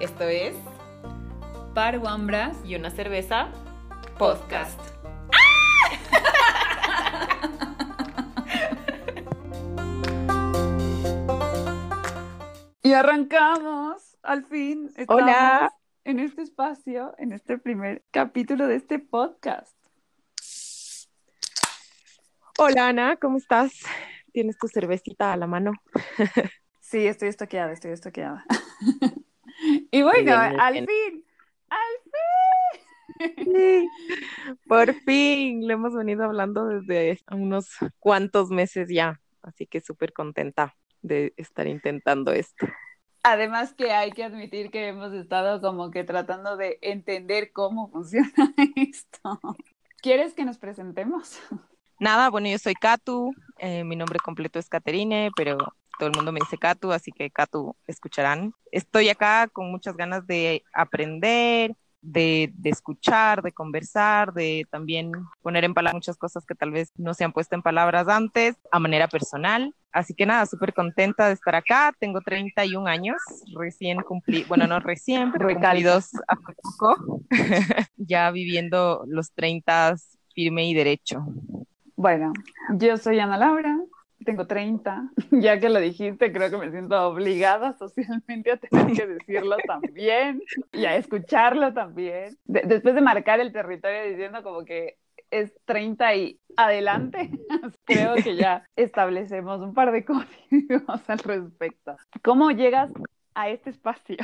Esto es Par Wambras y una cerveza podcast. Y arrancamos, al fin. estamos Hola. En este espacio, en este primer capítulo de este podcast. Hola Ana, ¿cómo estás? ¿Tienes tu cervecita a la mano? Sí, estoy estoqueada, estoy estoqueada. y bueno, al bien. fin, al fin. Sí, por fin, lo hemos venido hablando desde unos cuantos meses ya, así que súper contenta de estar intentando esto. Además que hay que admitir que hemos estado como que tratando de entender cómo funciona esto. ¿Quieres que nos presentemos? Nada, bueno, yo soy Katu, eh, mi nombre completo es Caterine, pero todo el mundo me dice Katu, así que Katu escucharán. Estoy acá con muchas ganas de aprender, de, de escuchar, de conversar, de también poner en palabras muchas cosas que tal vez no se han puesto en palabras antes, a manera personal. Así que nada, súper contenta de estar acá. Tengo 31 años, recién cumplí, bueno, no recién, pero Recalca. cumplidos hace poco, ya viviendo los 30 firme y derecho. Bueno, yo soy Ana Laura, tengo 30. Ya que lo dijiste, creo que me siento obligada socialmente a tener que decirlo también y a escucharlo también. De- después de marcar el territorio diciendo como que es 30 y adelante, creo que ya establecemos un par de códigos al respecto. ¿Cómo llegas a este espacio?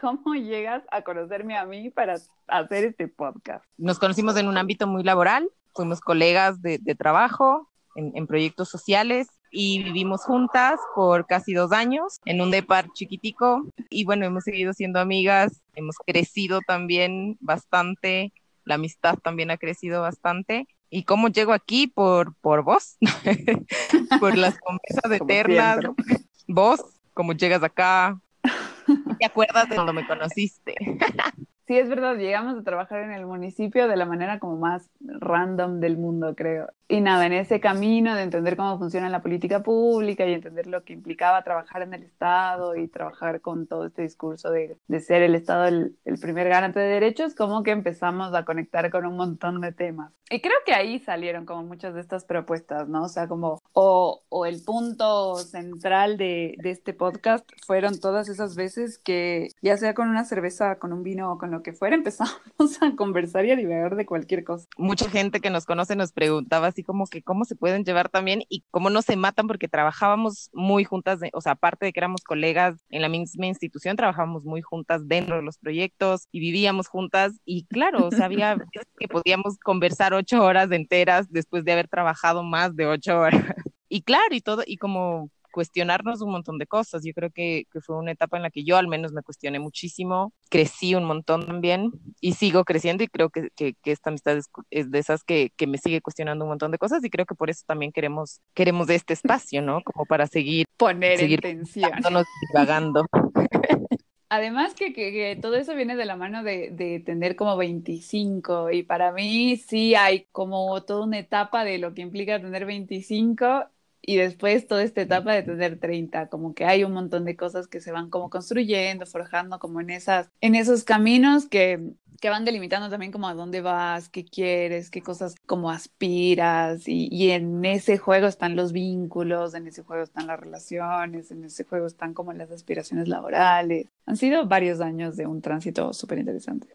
¿Cómo llegas a conocerme a mí para hacer este podcast? Nos conocimos en un ámbito muy laboral, fuimos colegas de, de trabajo en, en proyectos sociales y vivimos juntas por casi dos años en un depar chiquitico y bueno, hemos seguido siendo amigas, hemos crecido también bastante, la amistad también ha crecido bastante. ¿Y cómo llego aquí? Por, por vos, por las conversas eternas. siempre. Vos, ¿cómo llegas acá? ¿Te acuerdas de cuando me conociste? Sí, es verdad, llegamos a trabajar en el municipio de la manera como más random del mundo, creo. Y nada, en ese camino de entender cómo funciona la política pública y entender lo que implicaba trabajar en el Estado y trabajar con todo este discurso de, de ser el Estado el, el primer garante de derechos, como que empezamos a conectar con un montón de temas. Y creo que ahí salieron como muchas de estas propuestas, ¿no? O sea, como, o, o el punto central de, de este podcast fueron todas esas veces que, ya sea con una cerveza, con un vino o con lo que fuera, empezamos a conversar y a divagar de cualquier cosa. mucha gente que nos conoce nos preguntaba así como que cómo se pueden llevar también y cómo no se matan porque trabajábamos muy juntas, de- o sea, aparte de que éramos colegas en la misma institución, trabajábamos muy juntas dentro de los proyectos y vivíamos juntas y claro, o sea, había que podíamos conversar ocho horas enteras después de haber trabajado más de ocho horas. Y claro, y todo, y como cuestionarnos un montón de cosas. Yo creo que, que fue una etapa en la que yo al menos me cuestioné muchísimo, crecí un montón también y sigo creciendo y creo que, que, que esta amistad es, es de esas que, que, me sigue cuestionando un montón de cosas y creo que por eso también queremos, queremos este espacio, ¿no? Como para seguir, Poner seguir dándonos divagando. Además que, que, que todo eso viene de la mano de, de tener como 25 y para mí sí hay como toda una etapa de lo que implica tener 25 y después toda esta etapa de tener 30, como que hay un montón de cosas que se van como construyendo, forjando como en esas, en esos caminos que, que van delimitando también como a dónde vas, qué quieres, qué cosas como aspiras y, y en ese juego están los vínculos, en ese juego están las relaciones, en ese juego están como las aspiraciones laborales. Han sido varios años de un tránsito súper interesante.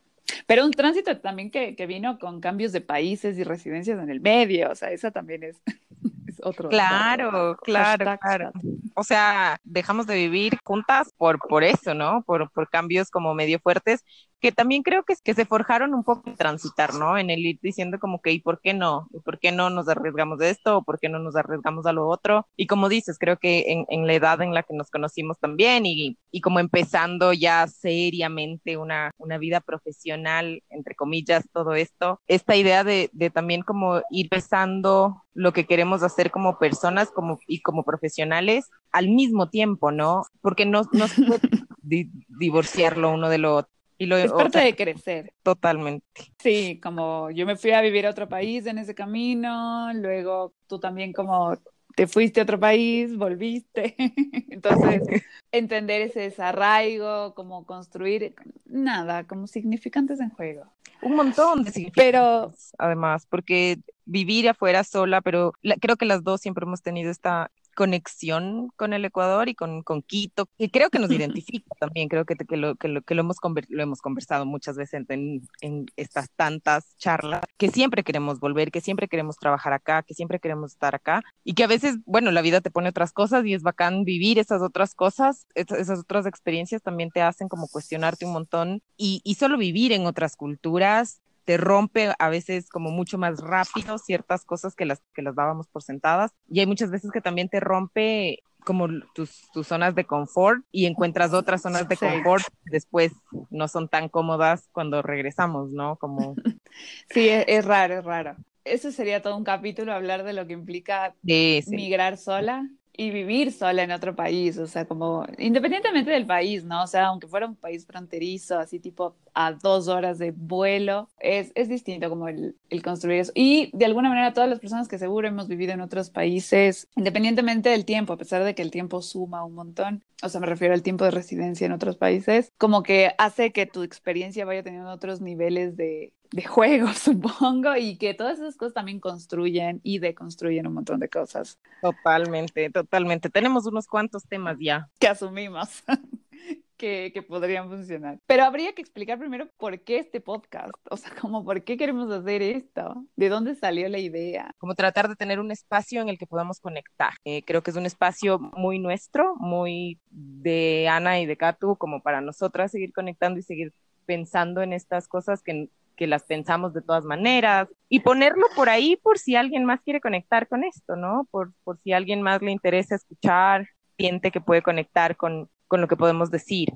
Pero un tránsito también que, que vino con cambios de países y residencias en el medio, o sea, esa también es, es otro. Claro, claro, Hashtag claro. O sea, dejamos de vivir juntas por, por eso, ¿no? Por, por cambios como medio fuertes, que también creo que, que se forjaron un poco en transitar, ¿no? En el ir diciendo como que, ¿y por qué no? ¿Y por qué no nos arriesgamos de esto? ¿O por qué no nos arriesgamos a lo otro? Y como dices, creo que en, la edad en la que nos conocimos también y, y como empezando ya seriamente una, una vida profesional, entre comillas, todo esto, esta idea de, de también como ir pensando lo que queremos hacer como personas como, y como profesionales al mismo tiempo, ¿no? Porque no, no se puede di- divorciarlo uno de lo otro. Y lo, Es o parte sea, de crecer. totalmente. Sí, como yo me fui a vivir a otro país en ese camino, luego tú también como te fuiste a otro país, volviste. Entonces, entender ese desarraigo, como construir, nada, como significantes en juego. Un montón de significantes, pero además, porque vivir afuera sola, pero creo que las dos siempre hemos tenido esta conexión con el Ecuador y con, con Quito, y creo que nos identifica también, creo que, que, lo, que, lo, que lo, hemos, lo hemos conversado muchas veces en, en, estas tantas charlas, que siempre queremos volver, que siempre queremos trabajar acá, que siempre queremos estar acá, y que a veces, bueno, la vida te pone otras cosas y es bacán vivir esas otras cosas, esas otras experiencias también te hacen como cuestionarte un montón y, y solo vivir en otras culturas te rompe a veces como mucho más rápido ciertas cosas que las que las dábamos por sentadas y hay muchas veces que también te rompe como tus, tus zonas de confort y encuentras otras zonas de confort después no son tan cómodas cuando regresamos, ¿no? Como Sí, es, raro, es raro. Eso sería todo un capítulo hablar de lo que implica migrar sola y vivir sola en otro país, o sea, como independientemente del país, ¿no? O sea, aunque fuera un país fronterizo, así tipo a dos horas de vuelo, es, es distinto como el, el, construir eso. Y de alguna manera todas las personas que seguro hemos vivido en otros países, independientemente del tiempo, a pesar de que el tiempo suma un montón, o sea, me refiero al tiempo de residencia en otros países, como que hace que tu experiencia vaya teniendo otros niveles de, de juego, supongo, y que todas esas cosas también construyen y deconstruyen un montón de cosas. Totalmente, totalmente. Tenemos unos cuantos temas ya. Que asumimos. Que, que, podrían funcionar. Pero habría que explicar primero por qué este podcast, o sea, como por qué queremos hacer esto, de dónde salió la idea. Como tratar de tener un espacio en el que podamos conectar. Eh, creo que es un espacio muy nuestro, muy de Ana y de Katu, como para nosotras seguir conectando y seguir pensando en estas cosas que que las pensamos de todas maneras y ponerlo por ahí por si alguien más quiere conectar con esto, ¿no? Por, por si alguien más le interesa escuchar, siente que puede conectar con, con lo que podemos decir,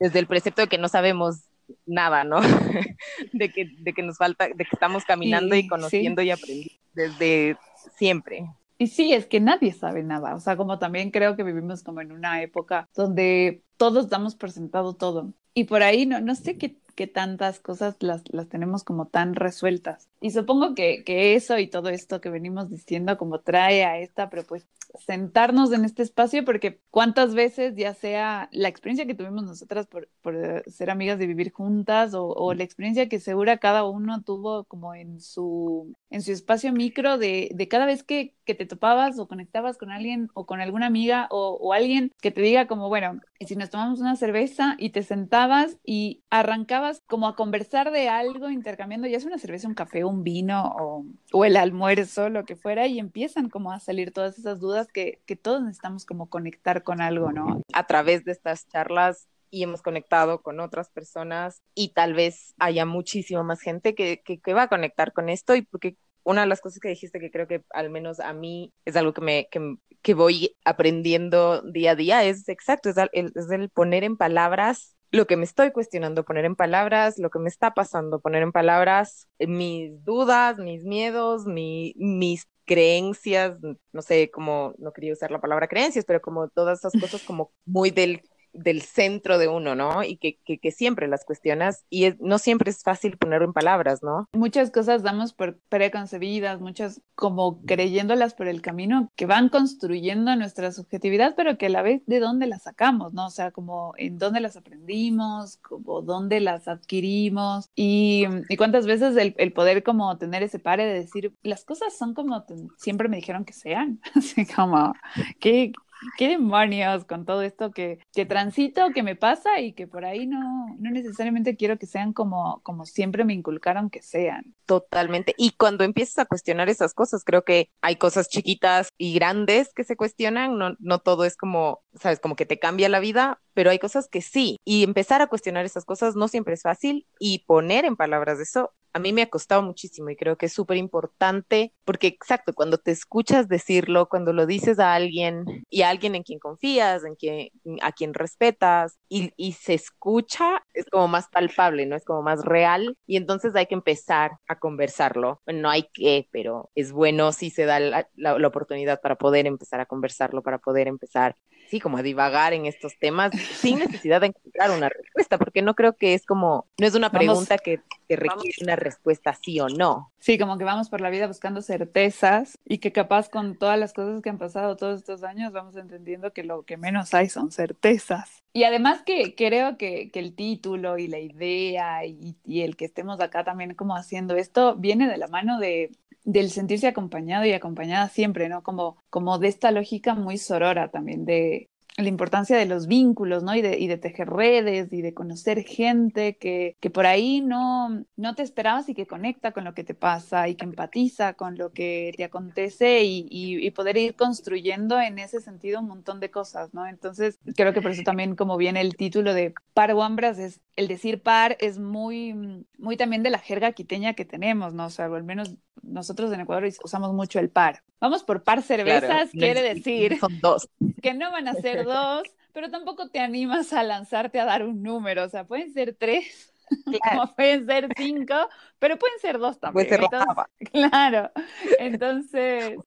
desde el precepto de que no sabemos nada, ¿no? de, que, de que nos falta, de que estamos caminando y conociendo y aprendiendo desde siempre. Y sí, es que nadie sabe nada. O sea, como también creo que vivimos como en una época donde todos damos por sentado todo. Y por ahí no, no sé qué que tantas cosas las, las tenemos como tan resueltas. Y supongo que, que, eso y todo esto que venimos diciendo como trae a esta, pero pues sentarnos en este espacio porque cuántas veces ya sea la experiencia que tuvimos nosotras por, por ser amigas de vivir juntas o, o, la experiencia que segura cada uno tuvo como en su, en su espacio micro de, de cada vez que, que, te topabas o conectabas con alguien o con alguna amiga o, o alguien que te diga como, bueno, si nos tomamos una cerveza y te sentabas y arrancabas como a conversar de algo, intercambiando ya sea una cerveza, un café, un vino o, o, el almuerzo, lo que fuera, y empiezan como a salir todas esas dudas que, que todos necesitamos como conectar con algo, ¿no? A través de estas charlas y hemos conectado con otras personas y tal vez haya muchísima más gente que, que, que, va a conectar con esto y porque una de las cosas que dijiste que creo que al menos a mí es algo que me que, que voy aprendiendo día a día es exacto, es el, es el poner en palabras lo que me estoy cuestionando, poner en palabras lo que me está pasando, poner en palabras mis dudas, mis miedos, mi, mis creencias, no sé cómo, no quería usar la palabra creencias, pero como todas esas cosas como muy del del centro de uno, ¿no? Y que, que, siempre las cuestionas y no siempre es fácil ponerlo en palabras, ¿no? Muchas cosas damos por preconcebidas, muchas como creyéndolas por el camino que van construyendo nuestra subjetividad, pero que a la vez de dónde las sacamos, ¿no? O sea, como en dónde las aprendimos, como dónde las adquirimos y, y cuántas veces el, el, poder como tener ese pare de decir, las cosas son como siempre me dijeron que sean, así como, ¿qué, qué demonios con todo esto que, que transito, que me pasa y que por ahí no, no necesariamente quiero que sean como, como siempre me inculcaron que sean. Totalmente. Y cuando empiezas a cuestionar esas cosas, creo que hay cosas chiquitas y grandes que se cuestionan, no, no todo es como, sabes, como que te cambia la vida, pero hay cosas que sí. Y empezar a cuestionar esas cosas no siempre es fácil y poner en palabras eso a mí me ha costado muchísimo y creo que es súper importante porque exacto, cuando te escuchas decirlo, cuando lo dices a alguien y a alguien en quien confías, en quien, a quien respetas y, y se escucha, es como más palpable, ¿no? Es como más real y entonces hay que empezar a conversarlo. Bueno, no hay que, pero es bueno si se da la, la, la oportunidad para poder empezar a conversarlo, para poder empezar sí, como a divagar en estos temas sin necesidad de encontrar una respuesta, porque no creo que es como, no es una pregunta vamos, que, que, requiere una respuesta sí o no. Sí, como que vamos por la vida buscando certezas y que capaz con todas las cosas que han pasado todos estos años vamos entendiendo que lo que menos hay son certezas. Y además que creo que, que el título y la idea y, y, el que estemos acá también como haciendo esto viene de la mano de, del sentirse acompañado y acompañada siempre, ¿no? Como, como de esta lógica muy sorora también de, la importancia de los vínculos, ¿no? Y de, y de tejer redes y de conocer gente que, que, por ahí no, no te esperabas y que conecta con lo que te pasa y que empatiza con lo que te acontece y, y, y poder ir construyendo en ese sentido un montón de cosas, ¿no? Entonces, creo que por eso también como viene el título de Par Wambras, es el decir par es muy, muy también de la jerga quiteña que tenemos, ¿no? O sea, al menos nosotros en Ecuador usamos mucho el par. Vamos por par cervezas, claro, quiere decir son dos. Que no van a ser dos, pero tampoco te animas a lanzarte a dar un número, o sea, pueden ser tres. Claro. Como pueden ser cinco, pero pueden ser dos también. Puede ser Entonces, claro. Entonces,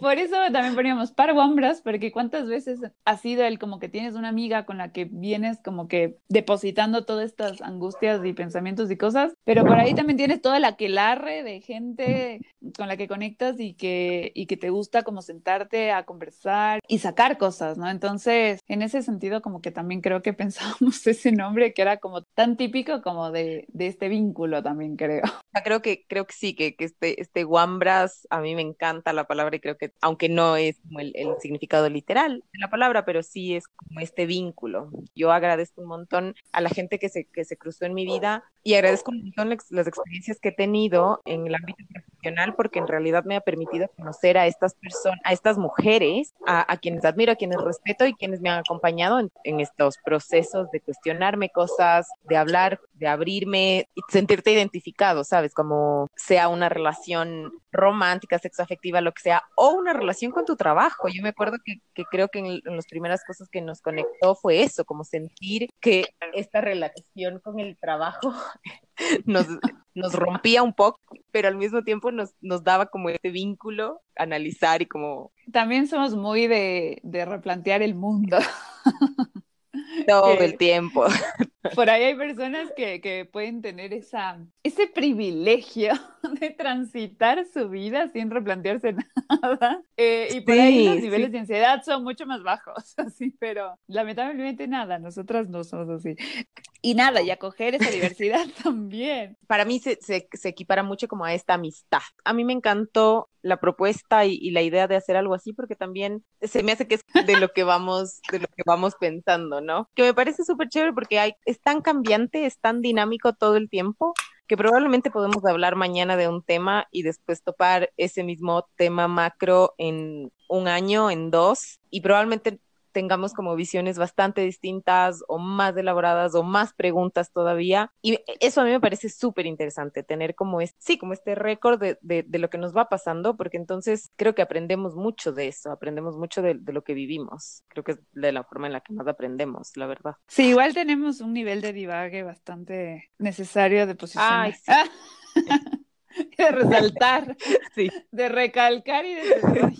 por eso también poníamos par hombras, porque cuántas veces ha sido el como que tienes una amiga con la que vienes como que depositando todas estas angustias y pensamientos y cosas, pero por ahí también tienes toda la aquelarre de gente con la que conectas y que, y que te gusta como sentarte a conversar y sacar cosas, ¿no? Entonces, en ese sentido, como que también creo que pensábamos ese nombre que era como tan típico como de, este vínculo también creo. Creo que, creo que sí, que, que este, este guambras, a mí me encanta la palabra y creo que, aunque no es el, significado literal de la palabra, pero sí es como este vínculo. Yo agradezco un montón a la gente que se, que se cruzó en mi vida y agradezco un montón las, las experiencias que he tenido en el ámbito porque en realidad me ha permitido conocer a estas personas, a estas mujeres, a, quienes admiro, a quienes respeto y quienes me han acompañado en, estos procesos de cuestionarme cosas, de hablar, de abrirme y sentirte identificado, ¿sabes? Como sea una relación romántica, sexoafectiva, lo que sea, o una relación con tu trabajo. Yo me acuerdo que, que creo que en, en, las primeras cosas que nos conectó fue eso, como sentir que esta relación con el trabajo nos, nos rompía un poco, pero al mismo tiempo nos, nos daba como este vínculo, analizar y como... También somos muy de, de replantear el mundo. Todo el tiempo. Por ahí hay personas que, que, pueden tener esa, ese privilegio de transitar su vida sin replantearse nada. Eh, y por sí, ahí los niveles sí. de ansiedad son mucho más bajos, así, pero lamentablemente nada, nosotras no somos así. Y nada, y acoger esa diversidad también. Para mí se, se, se, equipara mucho como a esta amistad. A mí me encantó la propuesta y, y, la idea de hacer algo así porque también se me hace que es de lo que vamos, de lo que vamos pensando, ¿no? Que me parece súper chévere porque hay, es tan cambiante, es tan dinámico todo el tiempo que probablemente podemos hablar mañana de un tema y después topar ese mismo tema macro en un año, en dos, y probablemente tengamos como visiones bastante distintas o más elaboradas o más preguntas todavía. Y eso a mí me parece súper interesante, tener como este, sí, como este récord de, de, de, lo que nos va pasando, porque entonces creo que aprendemos mucho de eso, aprendemos mucho de, de, lo que vivimos. Creo que es de la forma en la que más aprendemos, la verdad. Sí, igual tenemos un nivel de divague bastante necesario de posicionar. Ay, sí. de resaltar, sí. de recalcar y de...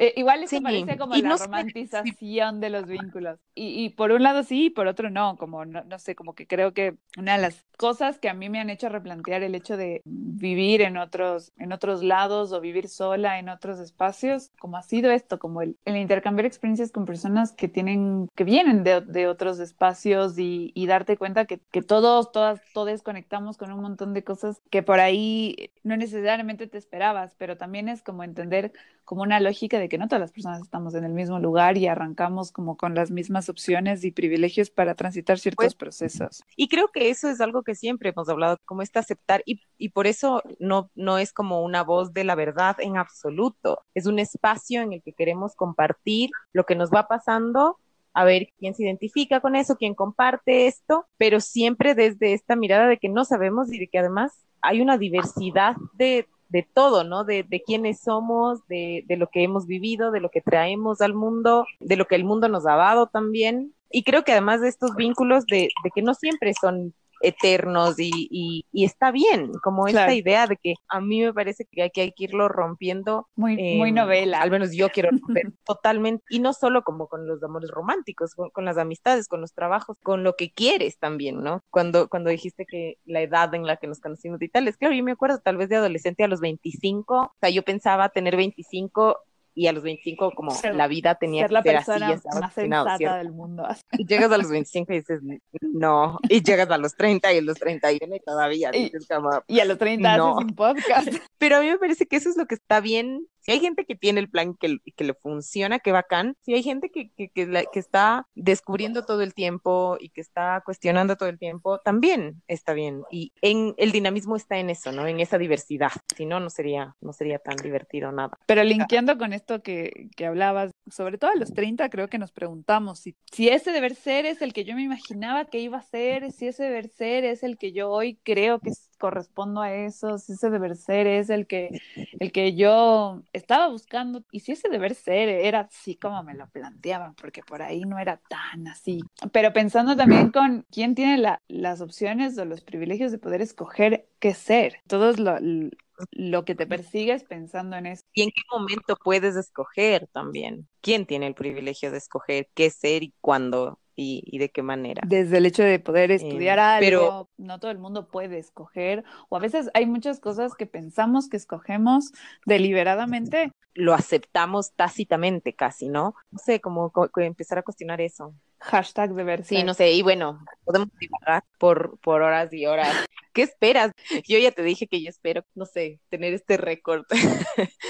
Eh, igual eso sí, parece como la no romantización sé. de los vínculos. Y, y, por un lado sí, y por otro no, como no, no, sé, como que creo que una de las cosas que a mí me han hecho replantear el hecho de vivir en otros, en otros lados o vivir sola en otros espacios, como ha sido esto, como el, el intercambiar experiencias con personas que tienen, que vienen de, de otros espacios y, y, darte cuenta que, que todos, todas, todos conectamos con un montón de cosas que por ahí no necesariamente te esperabas, pero también es como entender como una lógica de que no todas las personas estamos en el mismo lugar y arrancamos como con las mismas opciones y privilegios para transitar ciertos pues, procesos. Y creo que eso es algo que siempre hemos hablado, como este aceptar, y, y por eso no, no es como una voz de la verdad en absoluto, es un espacio en el que queremos compartir lo que nos va pasando a ver quién se identifica con eso, quién comparte esto, pero siempre desde esta mirada de que no sabemos y de que además hay una diversidad de, de todo, ¿no? De, de quiénes somos, de, de, lo que hemos vivido, de lo que traemos al mundo, de lo que el mundo nos ha dado también. Y creo que además de estos vínculos, de, de que no siempre son eternos y, está bien, como esta idea de que a mí me parece que hay, que, hay que irlo rompiendo. Muy, muy novela. Al menos yo quiero romper totalmente, y no solo como con los amores románticos, con, las amistades, con los trabajos, con lo que quieres también, ¿no? Cuando, cuando dijiste que la edad en la que nos conocimos y tal, es claro, yo me acuerdo tal vez de adolescente a los 25, o sea, yo pensaba tener 25 y a los 25 como la vida tenía ser la persona más sensata del mundo. Y llegas a los 25 y dices, no, y llegas a los 30 y a los 31 y todavía y, y a los 30 haces un podcast. Pero a mí me parece que eso es lo que está bien si hay gente que tiene el plan que, que le funciona, qué bacán. Si hay gente que, que, que, está descubriendo todo el tiempo y que está cuestionando todo el tiempo, también está bien. Y en el dinamismo está en eso, ¿no? En esa diversidad. Si no, no sería, no sería tan divertido nada. Pero linkeando con esto que, que hablabas, sobre todo a los 30 creo que nos preguntamos si, si ese deber ser es el que yo me imaginaba que iba a ser, si ese deber ser es el que yo hoy creo que correspondo a eso, si ese deber ser es el que, el que yo estaba buscando y si ese deber ser era así como me lo planteaban, porque por ahí no era tan así. Pero pensando también con quién tiene la, las opciones o los privilegios de poder escoger qué ser. Todos lo, lo que te persigues pensando en eso. ¿Y en qué momento puedes escoger también? ¿Quién tiene el privilegio de escoger qué ser y cuándo y, de qué manera. Desde el hecho de poder estudiar em, algo, pero no todo el mundo puede escoger, o a veces hay muchas cosas que pensamos que escogemos deliberadamente. Lo aceptamos tácitamente casi, ¿no? No sé, como, empezar a cuestionar eso. Hashtag de Sí, no sé, y bueno, podemos divagar por, por horas y horas. ¿Qué esperas? Yo ya te dije que yo espero, no sé, tener este récord.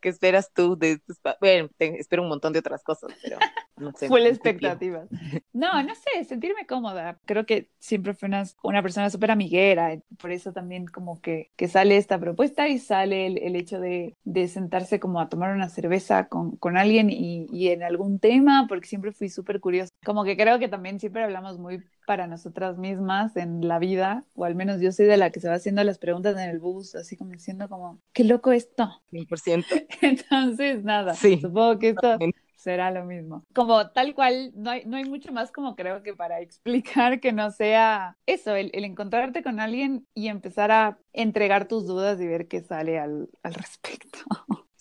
¿Qué esperas tú de Bueno, espero un montón de otras cosas, pero no sé. Fue la expectativa. No, no sé, sentirme cómoda. Creo que siempre fui una, una persona súper amiguera, por eso también como que, que sale esta propuesta y sale el, el hecho de, de, sentarse como a tomar una cerveza con, con alguien y, y en algún tema, porque siempre fui súper curiosa. Como que creo que también siempre hablamos muy para nosotras mismas en la vida, o al menos yo soy de la que se va haciendo las preguntas en el bus, así como diciendo como, qué loco esto. 100%. Entonces, nada, sí, supongo que esto será lo mismo. Como tal cual, no hay, no hay mucho más como creo que para explicar que no sea eso, el, encontrarte con alguien y empezar a entregar tus dudas y ver qué sale al, al respecto.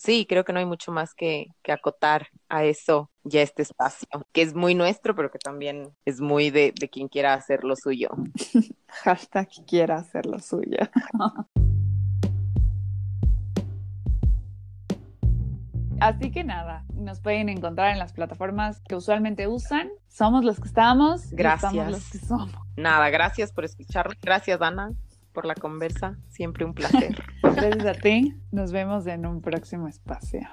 Sí, creo que no hay mucho más que, que acotar a eso ya este espacio, que es muy nuestro, pero que también es muy de, de quien quiera hacer lo suyo. Hashtag quiera hacer lo suyo. Así que nada, nos pueden encontrar en las plataformas que usualmente usan. Somos los que estamos. Gracias. Somos los que somos. Nada, gracias por escuchar. Gracias, Ana por la conversa. Siempre un placer. Gracias a ti. Nos vemos en un próximo espacio.